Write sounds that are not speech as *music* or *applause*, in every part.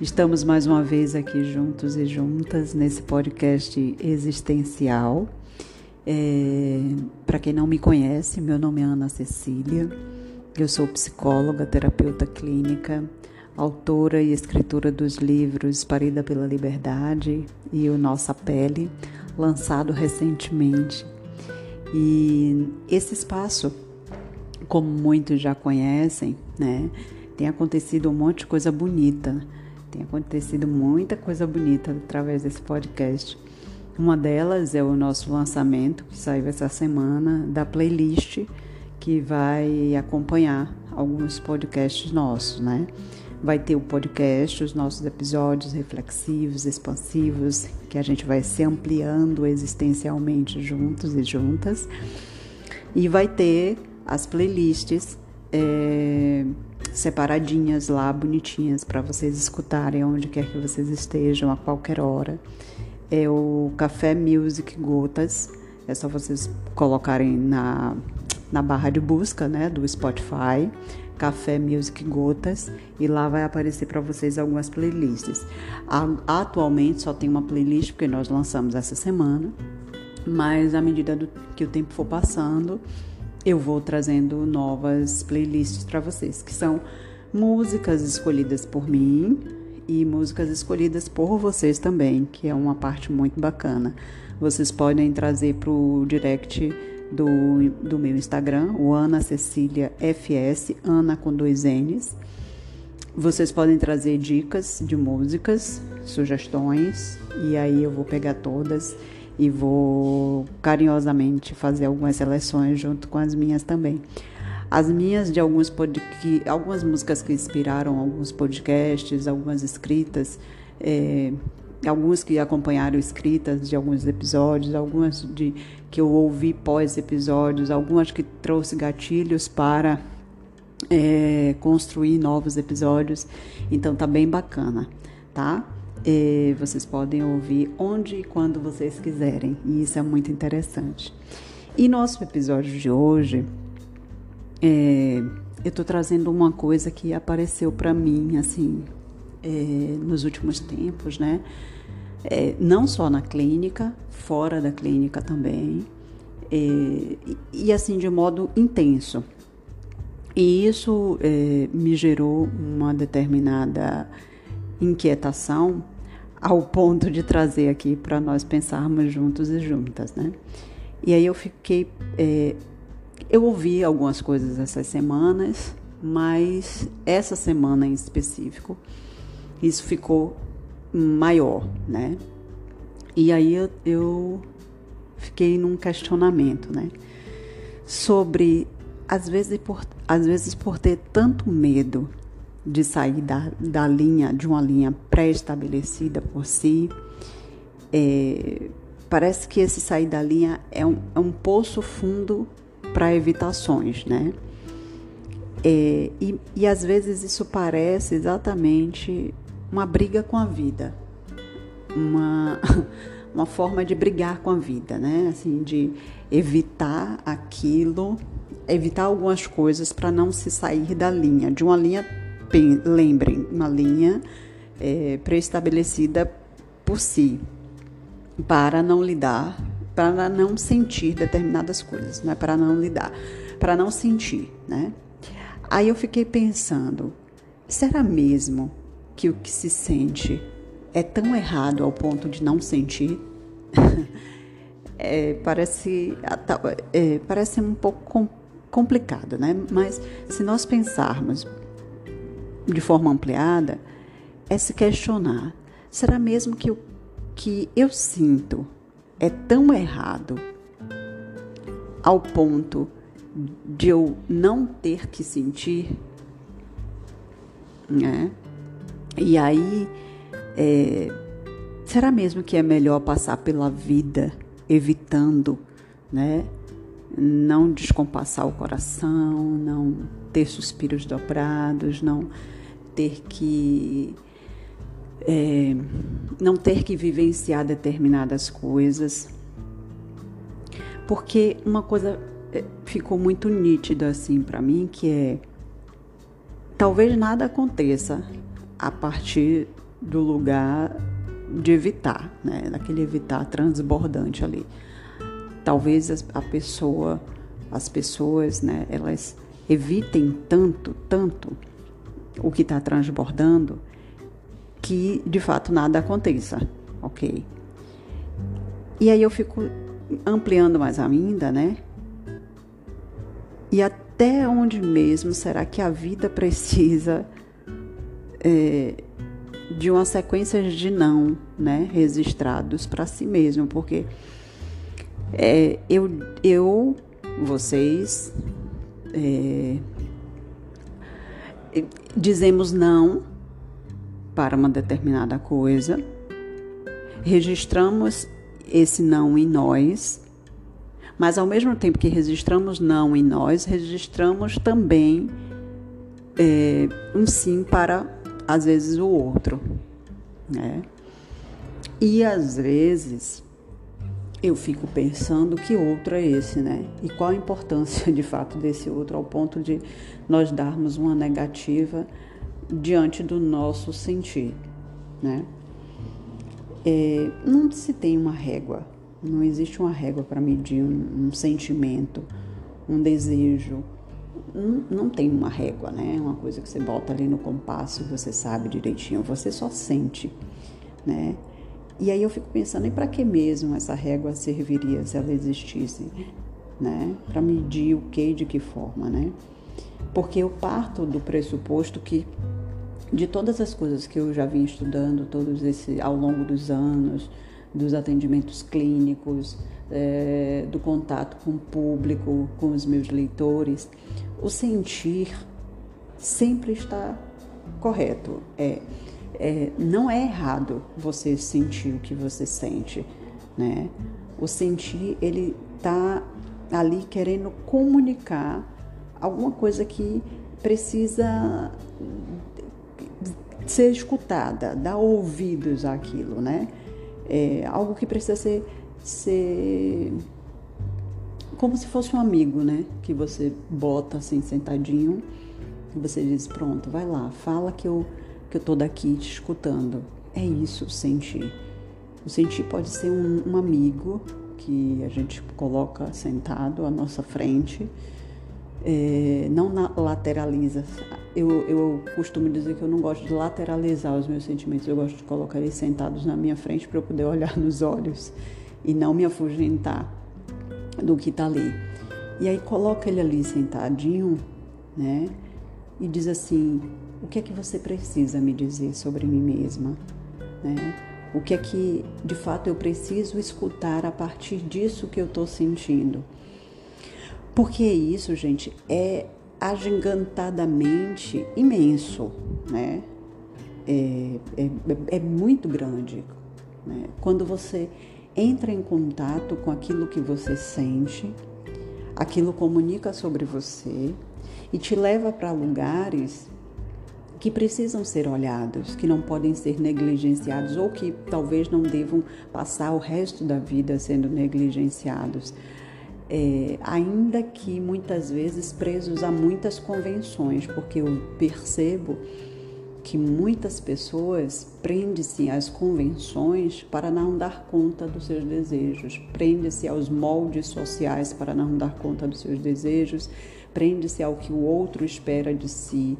Estamos mais uma vez aqui juntos e juntas nesse podcast existencial. É, Para quem não me conhece, meu nome é Ana Cecília, eu sou psicóloga, terapeuta clínica, autora e escritora dos livros Parida pela Liberdade e O Nossa Pele, lançado recentemente. E esse espaço, como muitos já conhecem, né, tem acontecido um monte de coisa bonita tem acontecido muita coisa bonita através desse podcast. Uma delas é o nosso lançamento, que saiu essa semana, da playlist que vai acompanhar alguns podcasts nossos, né? Vai ter o podcast, os nossos episódios reflexivos, expansivos, que a gente vai se ampliando existencialmente juntos e juntas. E vai ter as playlists. É separadinhas lá, bonitinhas, para vocês escutarem onde quer que vocês estejam, a qualquer hora. É o Café Music Gotas. É só vocês colocarem na, na barra de busca né, do Spotify, Café Music Gotas, e lá vai aparecer para vocês algumas playlists. Atualmente só tem uma playlist porque nós lançamos essa semana, mas à medida do, que o tempo for passando, eu vou trazendo novas playlists para vocês, que são músicas escolhidas por mim e músicas escolhidas por vocês também, que é uma parte muito bacana. Vocês podem trazer para o direct do, do meu Instagram, o Ana Cecília FS, Ana com dois N's. Vocês podem trazer dicas de músicas, sugestões, e aí eu vou pegar todas e vou carinhosamente fazer algumas seleções junto com as minhas também. As minhas de alguns pod... algumas músicas que inspiraram alguns podcasts, algumas escritas, é, que acompanharam escritas de alguns episódios, algumas de que eu ouvi pós episódios, algumas que trouxe gatilhos para é, construir novos episódios. Então tá bem bacana, tá? E vocês podem ouvir onde e quando vocês quiserem, e isso é muito interessante. E nosso episódio de hoje, é, eu estou trazendo uma coisa que apareceu para mim, assim, é, nos últimos tempos, né? É, não só na clínica, fora da clínica também, é, e, e, assim de modo intenso. E isso é, me gerou uma determinada inquietação ao ponto de trazer aqui para nós pensarmos juntos e juntas, né? E aí eu fiquei, é, eu ouvi algumas coisas essas semanas, mas essa semana em específico, isso ficou maior, né? E aí eu, eu fiquei num questionamento, né? Sobre, às vezes, por, às vezes por ter tanto medo de sair da, da linha, de uma linha pré-estabelecida por si. É, parece que esse sair da linha é um, é um poço fundo para evitações, né? É, e, e às vezes isso parece exatamente uma briga com a vida, uma, *laughs* uma forma de brigar com a vida, né? Assim, de evitar aquilo, evitar algumas coisas para não se sair da linha, de uma linha lembrem, uma linha é, pré-estabelecida por si, para não lidar, para não sentir determinadas coisas, não é para não lidar, para não sentir, né? Aí eu fiquei pensando, será mesmo que o que se sente é tão errado ao ponto de não sentir? *laughs* é, parece, é, parece um pouco complicado, né? Mas se nós pensarmos de forma ampliada é se questionar: será mesmo que o que eu sinto é tão errado ao ponto de eu não ter que sentir? Né? E aí, é, será mesmo que é melhor passar pela vida evitando, né? Não descompassar o coração, não ter suspiros dobrados, não ter que é, não ter que vivenciar determinadas coisas, porque uma coisa é, ficou muito nítida assim para mim que é talvez nada aconteça a partir do lugar de evitar, né? Daquele evitar transbordante ali. Talvez a pessoa, as pessoas, né? Elas evitem tanto, tanto o que está transbordando que de fato nada aconteça, ok? E aí eu fico ampliando mais ainda, né? E até onde mesmo será que a vida *laughs* precisa é, de uma sequência de não, né, registrados para si mesmo? Porque é, eu, eu, vocês, é, dizemos não para uma determinada coisa, registramos esse não em nós, mas ao mesmo tempo que registramos não em nós, registramos também é, um sim para, às vezes, o outro. Né? E às vezes eu fico pensando que outro é esse, né? E qual a importância *laughs* de fato desse outro ao ponto de nós darmos uma negativa diante do nosso sentir, né? É, não se tem uma régua, não existe uma régua para medir um, um, sentimento, um desejo. Não, não tem uma régua, né? Uma coisa que você bota ali no compasso você sabe direitinho, você só sente, né? E aí eu fico pensando, e para que mesmo essa régua serviria se ela existisse, né? Para medir o que e de que forma, né? Porque eu parto do pressuposto que de todas as coisas que eu já vim estudando todos esse ao longo dos anos, dos atendimentos clínicos, é, do contato com o público, com os meus leitores, o sentir sempre está correto. É, é, não é errado você sentir o que você sente, né? O sentir ele tá ali querendo comunicar alguma coisa que precisa ser escutada, dar ouvidos àquilo, né? É algo que precisa ser, ser como se fosse um amigo, né? Que você bota assim sentadinho você diz pronto, vai lá, fala que eu que eu tô daqui te escutando. É isso, sentir. O sentir pode ser um, um amigo que a gente coloca sentado à nossa frente é, não lateraliza. Eu, eu costumo dizer que eu não gosto de lateralizar os meus sentimentos, eu gosto de colocar eles sentados na minha frente para eu poder *laughs* olhar nos olhos e não me afugentar do que está ali. E aí coloca ele ali sentadinho, né? E diz assim: o que é que você precisa me dizer sobre mim mesma, né? O que é que de fato eu preciso escutar a partir disso que eu estou sentindo? Porque isso, gente, é agigantadamente imenso, né? É, é, é muito grande. Né? Quando você entra em contato com aquilo que você sente, aquilo comunica sobre você e te leva para lugares que precisam ser olhados, que não podem ser negligenciados ou que talvez não devam passar o resto da vida sendo negligenciados. É, ainda que muitas vezes presos a muitas convenções, porque eu percebo que muitas pessoas prendem-se às convenções para não dar conta dos seus desejos, prende-se aos moldes sociais para não dar conta dos seus desejos, prende-se ao que o outro espera de si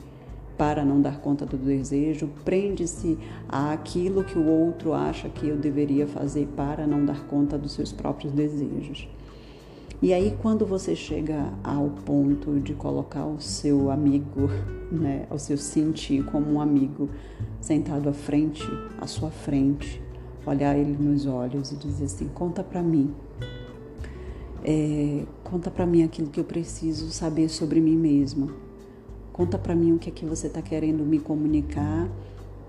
para não dar conta do desejo, prende-se àquilo que o outro acha que eu deveria fazer para não dar conta dos seus próprios desejos. E aí, quando você chega ao ponto de colocar o seu amigo, né, o seu sentir como um amigo sentado à frente, à sua frente, olhar ele nos olhos e dizer assim: conta para mim, é, conta para mim aquilo que eu preciso saber sobre mim mesma, conta para mim o que é que você está querendo me comunicar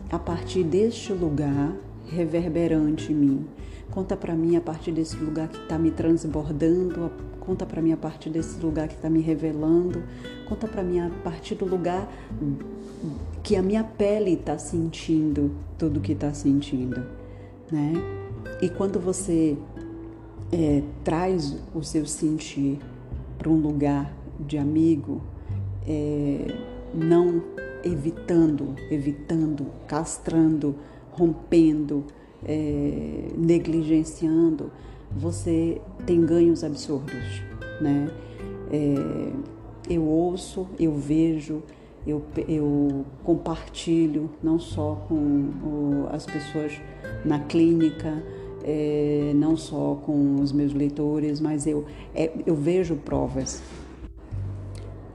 a partir deste lugar reverberante em mim Conta para mim a partir desse lugar que está me transbordando, conta para mim a partir desse lugar que está me revelando, conta para mim a partir do lugar que a minha pele está sentindo tudo que está sentindo, né? E quando você é, traz o seu sentir para um lugar de amigo, é, não evitando, evitando, castrando rompendo, é, negligenciando, você tem ganhos absurdos, né? É, eu ouço, eu vejo, eu, eu compartilho não só com o, as pessoas na clínica, é, não só com os meus leitores, mas eu, é, eu vejo provas.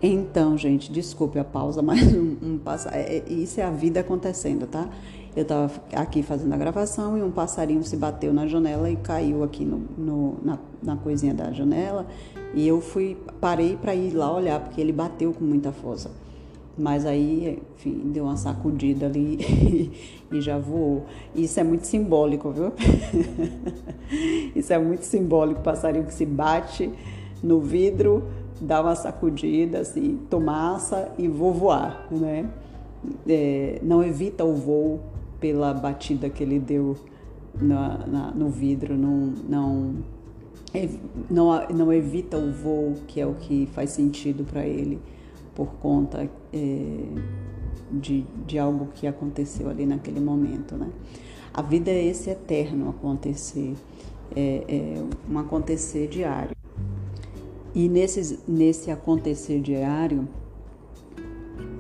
Então, gente, desculpe a pausa, *laughs* mas um, um é, é, isso é a vida acontecendo, tá? Eu estava aqui fazendo a gravação e um passarinho se bateu na janela e caiu aqui no, no na, na coisinha da janela. E eu fui, parei para ir lá olhar, porque ele bateu com muita força. Mas aí, enfim, deu uma sacudida ali *laughs* e já voou. Isso é muito simbólico, viu? *laughs* Isso é muito simbólico. Passarinho que se bate no vidro, dá uma sacudida, assim, tomaça e vou voar, né? É, não evita o voo pela batida que ele deu na, na, no vidro, não, não, não, não evita o voo, que é o que faz sentido para ele, por conta é, de, de algo que aconteceu ali naquele momento. Né? A vida é esse eterno acontecer, é, é um acontecer diário. E nesse, nesse acontecer diário,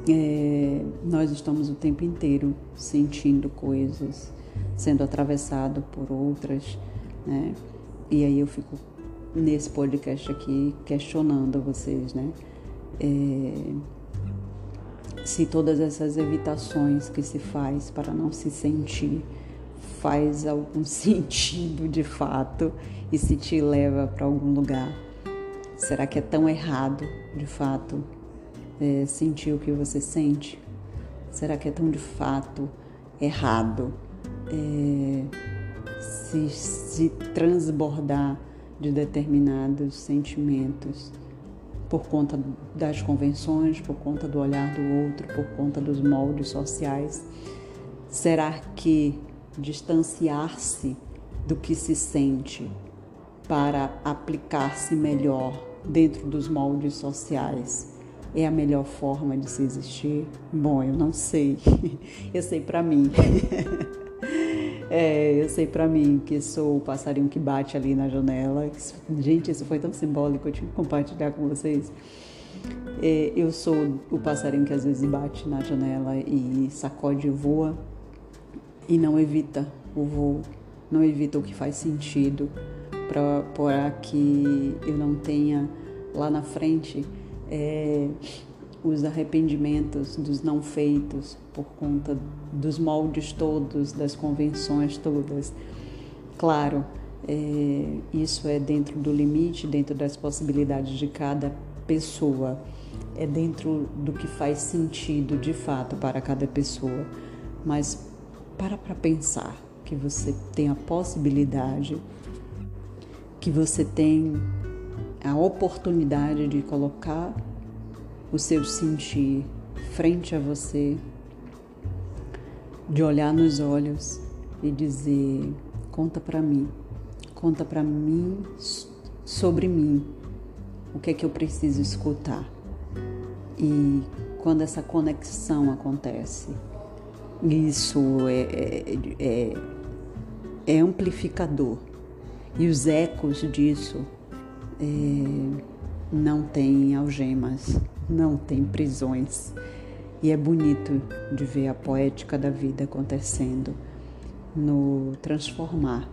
é, nós estamos o tempo inteiro sentindo coisas, sendo atravessado por outras, né? E aí eu fico nesse podcast aqui questionando vocês, né? É, se todas essas evitações que se faz para não se sentir faz algum *laughs* sentido de fato e se te leva para algum lugar. Será que é tão errado de fato é, sentir o que você sente? Será que é tão de fato errado é, se, se transbordar de determinados sentimentos por conta das convenções, por conta do olhar do outro, por conta dos moldes sociais? Será que distanciar-se do que se sente para aplicar-se melhor dentro dos moldes sociais é a melhor forma de se existir? Bom, eu não sei. *laughs* Eu sei para mim. *laughs* É, eu sei para mim que sou o passarinho que bate ali na janela. Gente, isso foi tão simbólico, eu tive que compartilhar com vocês. É, eu sou o passarinho que às vezes bate na janela e sacode e voa e não evita o voo, não evita o que faz sentido para que eu não tenha lá na frente é, os arrependimentos dos não feitos por conta dos moldes todos, das convenções todas. Claro, é, isso é dentro do limite, dentro das possibilidades de cada pessoa, é dentro do que faz sentido de fato para cada pessoa. Mas para para pensar que você tem a possibilidade, que você tem a oportunidade de colocar o seu sentir frente a você, de olhar nos olhos e dizer: conta para mim, conta para mim sobre mim, o que é que eu preciso escutar. E quando essa conexão acontece, isso é, é, é, é amplificador. E os ecos disso é, não tem algemas, não tem prisões. E é bonito de ver a poética da vida acontecendo no transformar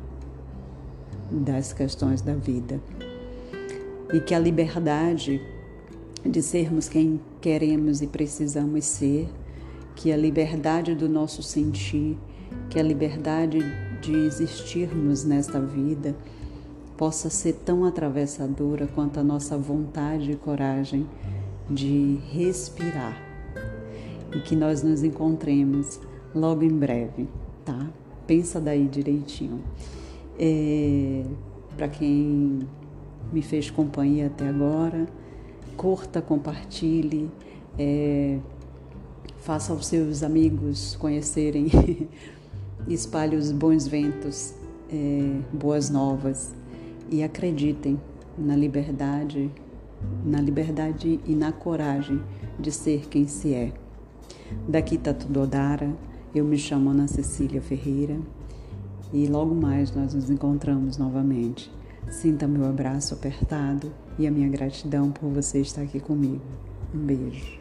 das questões da vida. E que a liberdade de sermos quem queremos e precisamos ser, que a liberdade do nosso sentir, que a liberdade de existirmos nesta vida, possa ser tão atravessadora quanto a nossa vontade e coragem de respirar e que nós nos encontremos logo em breve, tá? Pensa daí direitinho. É, Para quem me fez companhia até agora, curta, compartilhe, é, faça os seus amigos conhecerem, *laughs* espalhe os bons ventos, é, boas novas e acreditem na liberdade, na liberdade e na coragem de ser quem se é. Daqui Tatu Dodara, Eu me chamo Ana Cecília Ferreira e logo mais nós nos encontramos novamente. Sinta meu abraço apertado e a minha gratidão por você estar aqui comigo. Um beijo.